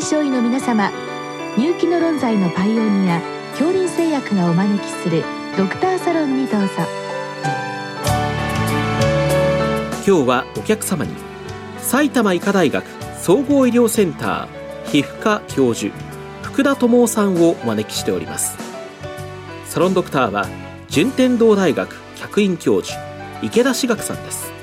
臨床医の皆様入気の論剤のパイオニア恐林製薬がお招きするドクターサロンにどうぞ今日はお客様に埼玉医科大学総合医療センター皮膚科教授福田智夫さんをお招きしておりますサロンドクターは順天堂大学客員教授池田志学さんです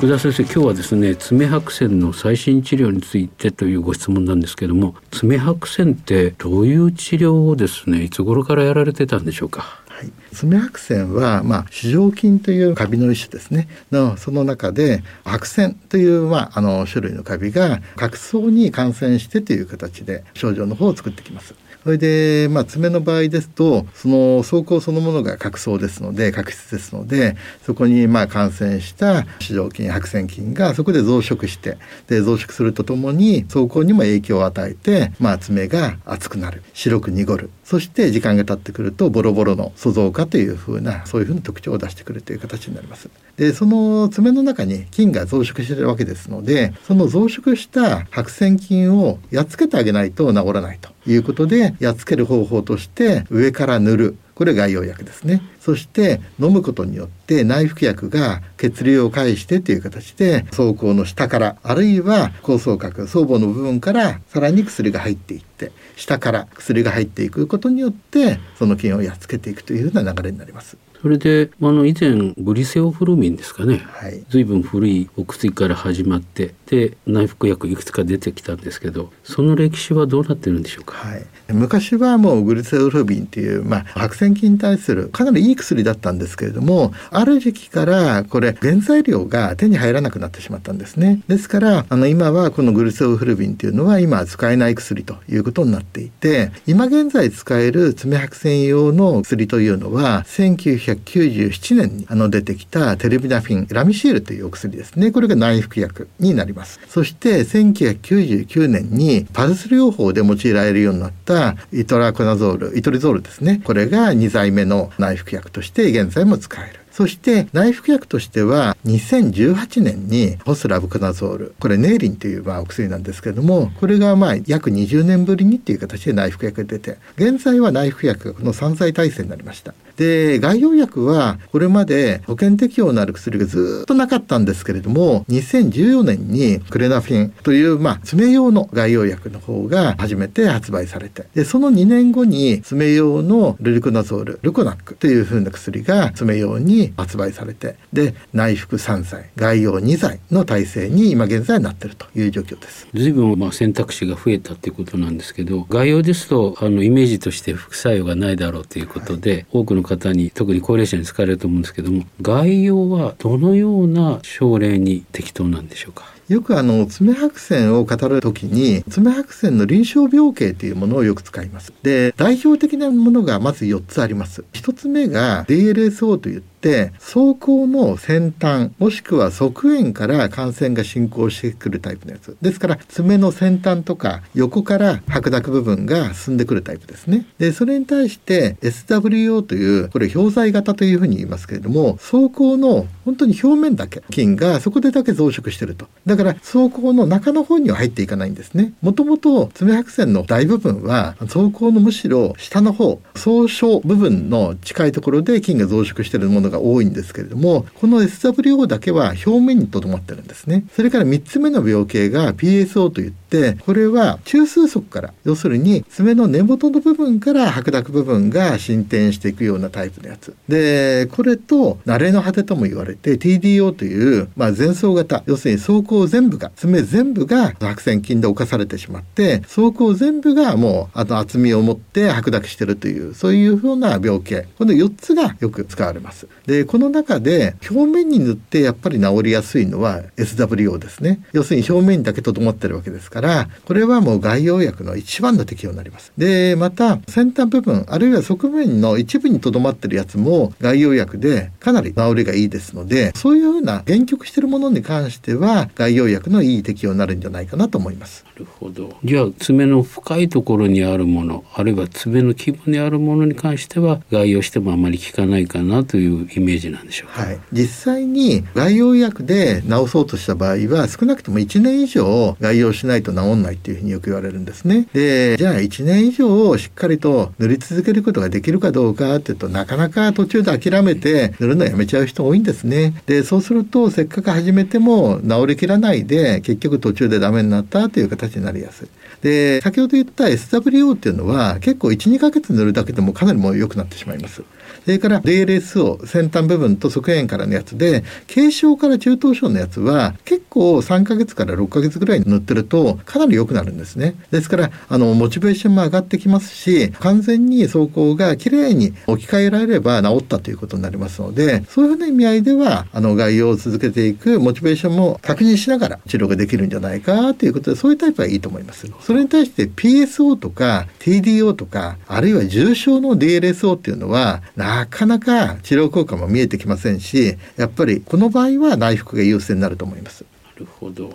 福田先生今日はですね爪白線の最新治療についてというご質問なんですけども爪白線ってどういう治療をですねいつ頃からやられてたんでしょうか？はい、爪白線は、まあ、糸状菌というカビの一種ですね。のその中で白線という、まあ、あの種類のカビが角層に感染してという形で症状の方を作ってきます。それで、まあ、爪の場合ですとその走行そのものが角層ですので角質ですのでそこにまあ感染した糸状菌白癬菌がそこで増殖してで増殖するとともに走行にも影響を与えて、まあ、爪が厚くなる白く濁るそして時間が経ってくるとボロボロの粗増化というふうなそういうふうな特徴を出してくるという形になります。でその爪の中に菌が増殖してるわけですのでその増殖した白癬菌をやっつけてあげないと治らないということでやっつける方法として上から塗るこれ外用薬ですねそして飲むことによって内服薬が血流を介してという形で走行の下からあるいは高層角僧帽の部分からさらに薬が入っていって下から薬が入っていくことによってその菌をやっつけていくというような流れになります。それであの以前グリセオフルミンですかね、はい、随分古いお薬から始まってで内服薬いくつか出てきたんですけどその歴史はどうなってるんでしょうか、はい、昔はもうグリセオフルミンっていう、まあ、白癬菌に対するかなりいい薬だったんですけれどもある時期からこれ原材料が手に入らなくなってしまったんですね。ですからあの今はこのグリセオフルミンっていうのは今使えない薬ということになっていて今現在使える爪白癬用の薬というのは1900 1997年にあの出てきたテレビナフィンラミシールというお薬ですね。これが内服薬になります。そして1999年にパルス療法で用いられるようになったイトラコナゾールイトリゾールですね。これが2剤目の内服薬として現在も使える。そして内服薬としては2018年にホスラブコナゾール。これネイリンというまあお薬なんですけれどもこれがまあ約20年ぶりにっていう形で内服薬が出て現在は内服薬の3剤体制になりました。で外用薬はこれまで保険適用のある薬がずっとなかったんですけれども2014年にクレナフィンというまあ爪用の外用薬の方が初めて発売されてでその2年後に爪用のルリコナゾールルコナックというふうな薬が爪用に発売されてで内服3剤外用2剤の体制に今現在なっているという状況です。随分まあ選択肢が増えたっていうことなんですけど外用ですとあのイメージとして副作用がないだろうということで、はい、多くの方に特に高齢者に使われると思うんですけども概要はどのような症例に適当なんでしょうか？よくあの爪白線を語るときに爪白線の臨床病形というものをよく使います。で代表的なものがまず4つあります。1つ目が DLSO といってって走行の先端もしくは側縁から感染が進行してくるタイプのやつ。ですから爪の先端とか横から白濁部分が進んでくるタイプですね。でそれに対して SWO というこれ氷剤型というふうに言いますけれども走行の本当に表面だけ菌がそこでだけ増殖してると。だから走行の中の方には入っていかないんですね。もともと爪白線の大部分は走行のむしろ下の方総称部分の近いところで菌が増殖しているものが多いんですけれどもこの SWO だけは表面にとどまってるんですね。それから3つ目の病形が PSO といってこれは中枢側から要するに爪の根元の部分から白濁部分が進展していくようなタイプのやつ。でこれと慣れの果てとも言われて TDO という、まあ、前走型要するに走行全部が爪全部が白癬菌で侵されてしまって走行全部がもうあの厚みを持って白濁してるというそういうふうな病形この4つがよく使われます。でこの中で表面に塗ってやっぱり治りやすいのは SWO ですね。要するに表面だけとどまってるわけですからからこれはもう外用薬の一番の適用になります。でまた先端部分あるいは側面の一部にとどまってるやつも外用薬でかなり治りがいいですのでそういうふうな限局してるものに関しては外用薬のいい適用になるんじゃないかなと思います。なるほど。じゃあ爪の深いところにあるものあるいは爪の基部にあるものに関しては外用してもあまり効かないかなというイメージなんでしょうか、はい、実際に外用薬で治そうとした場合は少なくとも1年以上外用しないと治んないっていうふうによく言われるんですね。でじゃあ1年以上しっかりと塗り続けることができるかどうかっていうとなかなか途中で諦めて塗るのやめちゃう人多いんですね。でそうするとせっかく始めても治りきらないで結局途中でダメになったという形になりやすい。で先ほど言った SWO っていうのは結構12ヶ月塗るだけでもかなりもう良くなってしまいます。それから DLSO 先端部分と側縁からのやつで軽症から中等症のやつは結構3ヶ月から6ヶ月ぐらい塗ってるとかなり良くなるんですね。ですからあのモチベーションも上がってきますし完全に走行がきれいに置き換えられれば治ったということになりますのでそういうふうな意味合いではあの概要を続けていくモチベーションも確認しながら治療ができるんじゃないかということでそういうタイプはいいと思います。それに対して PSO とか TDO とかあるいは重症の DLSO っていうのはななかなか治療効果も見えてきませんしやっぱりこの場合は内服が優先になると思います。なるほど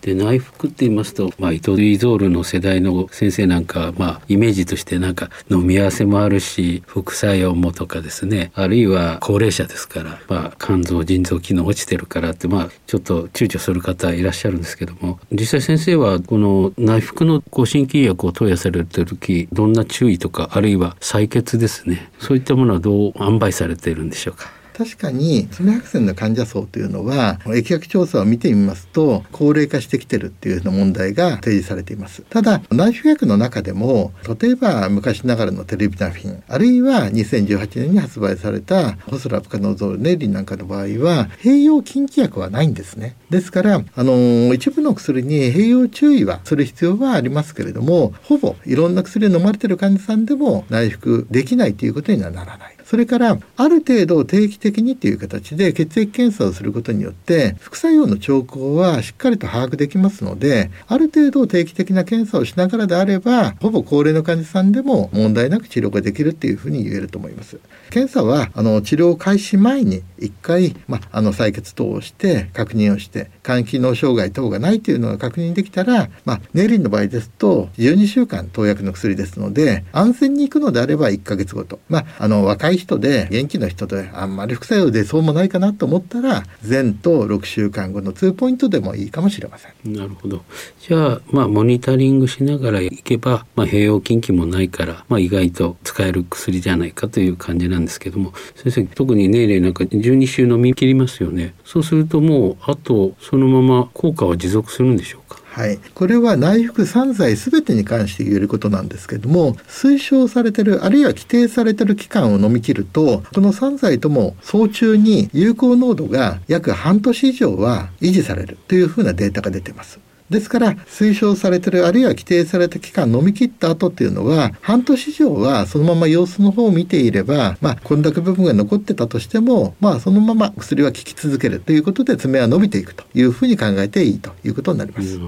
で内服って言いますと、まあ、イトリゾールの世代の先生なんか、まあ、イメージとしてなんか飲み合わせもあるし副作用もとかですね。あるいは高齢者ですから、まあ、肝臓腎臓機能落ちてるからって、まあ、ちょっと躊躇する方いらっしゃるんですけども。実際先生はこの内服の抗心筋薬を投与されてる時どんな注意とかあるいは採血ですね。そういったものはどう塩梅されているんでしょうか？確かに爪白癬の患者層というのは疫学調査を見てみますと高齢化してきてるっていうような問題が提示されています。ただ内服薬の中でも例えば昔ながらのテレビナフィンあるいは2018年に発売されたホスラプカノゾルネリンなんかの場合は併用禁忌薬はないんですね。ですからあの一部の薬に併用注意はする必要はありますけれどもほぼいろんな薬を飲まれてる患者さんでも内服できないということにはならない。それからある程度定期的にという形で血液検査をすることによって副作用の兆候はしっかりと把握できますのである程度定期的な検査をしながらであればほぼ高齢の患者さんでも問題なく治療ができるっていうふうに言えると思います。検査はあの治療開始前に1回、まあ、あの採血等をして確認をして肝機能障害等がないというのが確認できたら、まあ、ネリンの場合ですと12週間投薬の薬ですので安全に行くのであれば1ヶ月ごと、まあ、あの若い人で元気な人であんまり副作用でそうもないかなと思ったら前と6週間後の2ポイントでもいいかもしれません。なるほどじゃあ、まあ、モニタリングしながらいけば、まあ、併用禁忌もないから、まあ、意外と使える薬じゃないかという感じなんですけども先生特に年齢なんか12 12週飲み切りますよね。そうするともうあとそのまま効果は持続するんでしょうか？はい、これは内服3剤全てに関して言えることなんですけども推奨されてるあるいは規定されてる期間を飲み切るとこの3剤とも早中に有効濃度が約半年以上は維持されるというふうなデータが出てます。ですから推奨されてるあるいは規定された期間飲み切った後っていうのは半年以上はそのまま様子の方を見ていればまあこんだけ部分が残ってたとしてもまあそのまま薬は効き続ける。ということで爪は伸びていくというふうに考えていいということになります。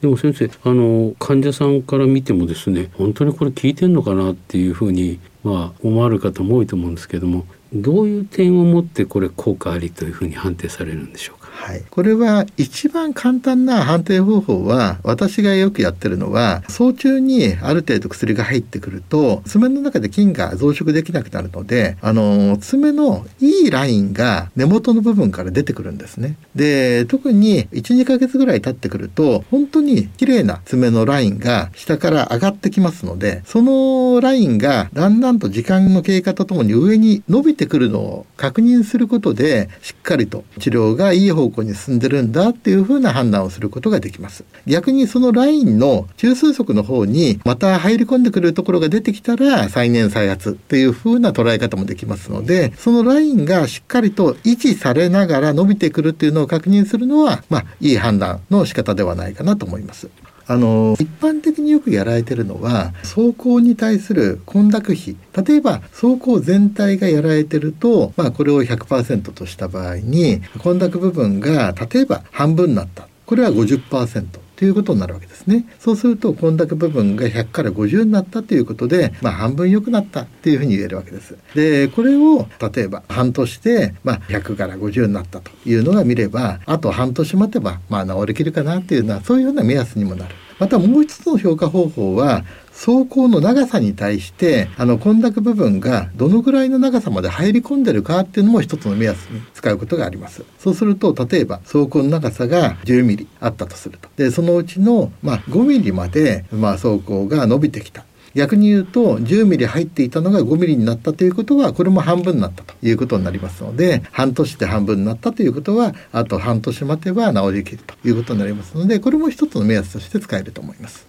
でも先生あの患者さんから見てもですね本当にこれ効いてんのかなっていうふうにまあ思われる方も多いと思うんですけどもどういう点をもってこれ効果ありというふうに判定されるんでしょうか？はい、これは一番簡単な判定方法は私がよくやってるのは早中にある程度薬が入ってくると爪の中で菌が増殖できなくなるのであの爪のいいラインが根元の部分から出てくるんですね。で特に12ヶ月ぐらい経ってくると本当に綺麗な爪のラインが下から上がってきますのでそのラインがだんだんと時間の経過とともに上に伸びてくるのを確認することでしっかりと治療がいい方向に進んでるんだっていうふうな判断をすることができます。逆にそのラインの中枢速の方にまた入り込んでくるところが出てきたら再燃再発っていうふうな捉え方もできますので、そのラインがしっかりと維持されながら伸びてくるっていうのを確認するのは、まあ、いい判断の仕方ではないかなと思います。あの一般的によくやられてるのは走行に対する混濁比例えば走行全体がやられてると、まあ、これを100%とした場合に混濁部分が例えば半分になったこれは50%。ということになるわけですね。そうすると混濁部分が100から50になったということで、まあ、半分良くなったっていうふうに言えるわけです。でこれを例えば半年で、まあ、100から50になったというのが見ればあと半年待てば、まあ、治りきるかなっていうのはそういうような目安にもなる。またもう一つの評価方法は走行の長さに対してあの混濁部分がどのぐらいの長さまで入り込んでるかっていうのも一つの目安に使うことがあります。そうすると例えば走行の長さが10ミリあったとすると。でそのうちの、まあ、5ミリまで、まあ、走行が伸びてきた。逆に言うと10ミリ入っていたのが5ミリになったということはこれも半分になったということになりますので半年で半分になったということはあと半年待てば治りきるということになりますのでこれも一つの目安として使えると思います。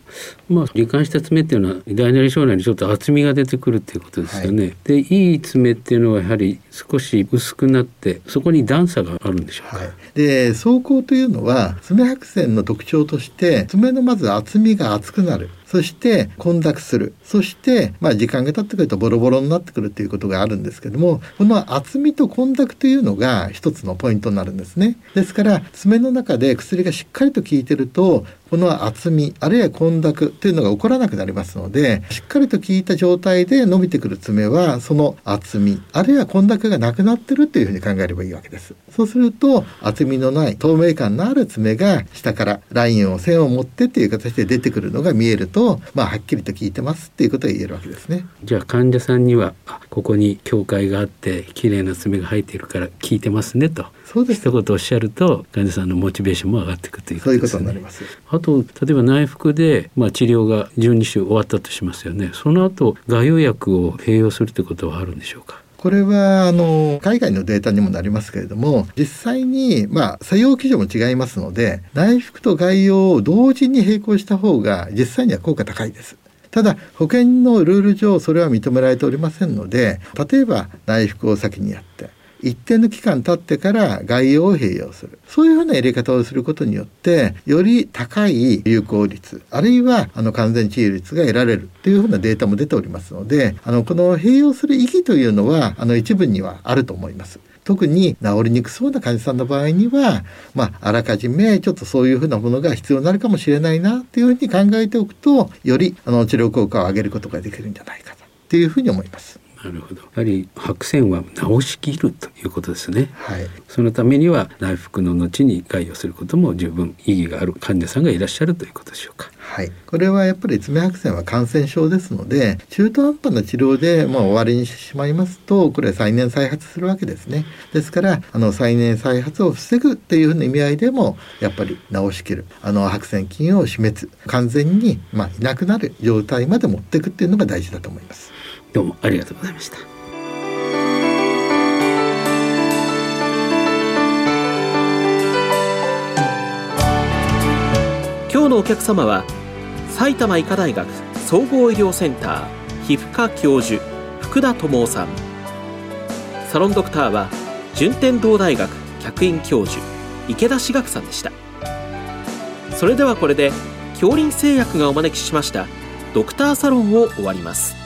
まあ、罹患した爪っていうのは大なり小なりちょっと厚みが出てくるっていうことですよね。はい、でいい爪っていうのはやはり少し薄くなってそこに段差があるんでしょうか？はい、で走行というのは爪白線の特徴として爪のまず厚みが厚くなる。そして混濁する。そしてまあ時間が経ってくるとボロボロになってくるということがあるんですけどもこの厚みと混濁というのが一つのポイントになるんですね。ですから爪の中で薬がしっかりと効いてるとこの厚みあるいは混濁というのが起こらなくなりますのでしっかりと効いた状態で伸びてくる爪はその厚みあるいは混濁がなくなってるというふうに考えればいいわけです。そうすると厚みのない透明感のある爪が下からラインを線を持ってっていう形で出てくるのが見えるとまあはっきりと効いてますっていうことが言えるわけですね。じゃあ患者さんにはここに境界があって綺麗な爪が生えているから効いてますねと。そうです。一言おっしゃると患者さんのモチベーションも上がっていくということですね。あと例えば内服で、まあ、治療が12週終わったとしますよねその後外用薬を併用するということはあるんでしょうか？これはあの海外のデータにもなりますけれども実際にまあ作用基準も違いますので内服と外用を同時に並行した方が実際には効果高いです。ただ保険のルール上それは認められておりませんので例えば内服を先にやって一定の期間経ってから概要を併用するそういうふうなやり方をすることによってより高い有効率あるいはあの完全治癒率が得られるというふうなデータも出ておりますのであのこの併用する意義というのはあの一部にはあると思います。特に治りにくそうな患者さんの場合には、まあ、あらかじめちょっとそういうふうなものが必要になるかもしれないなっていうふうに考えておくとよりあの治療効果を上げることができるんじゃないかというふうに思います。なるほど。やはり白線は直しきるということですね。はい。そのためには内服の後に外用することも十分意義がある患者さんがいらっしゃるということでしょうか。はい。これはやっぱり爪白線は感染症ですので、中途半端な治療でまあ終わりにしてしまいますと、これ再燃再発するわけですね。ですからあの再燃再発を防ぐっていうふうな意味合いでもやっぱり治しきるあの白線菌を死滅完全にまあいなくなる状態まで持っていくっていうのが大事だと思います。どうもありがとうございました。今日のお客様は埼玉医科大学総合医療センター皮膚科教授福田智さん。サロンドクターは順天堂大学客員教授池田志学さんでした。それではこれで恐林製薬がお招きしましたドクターサロンを終わります。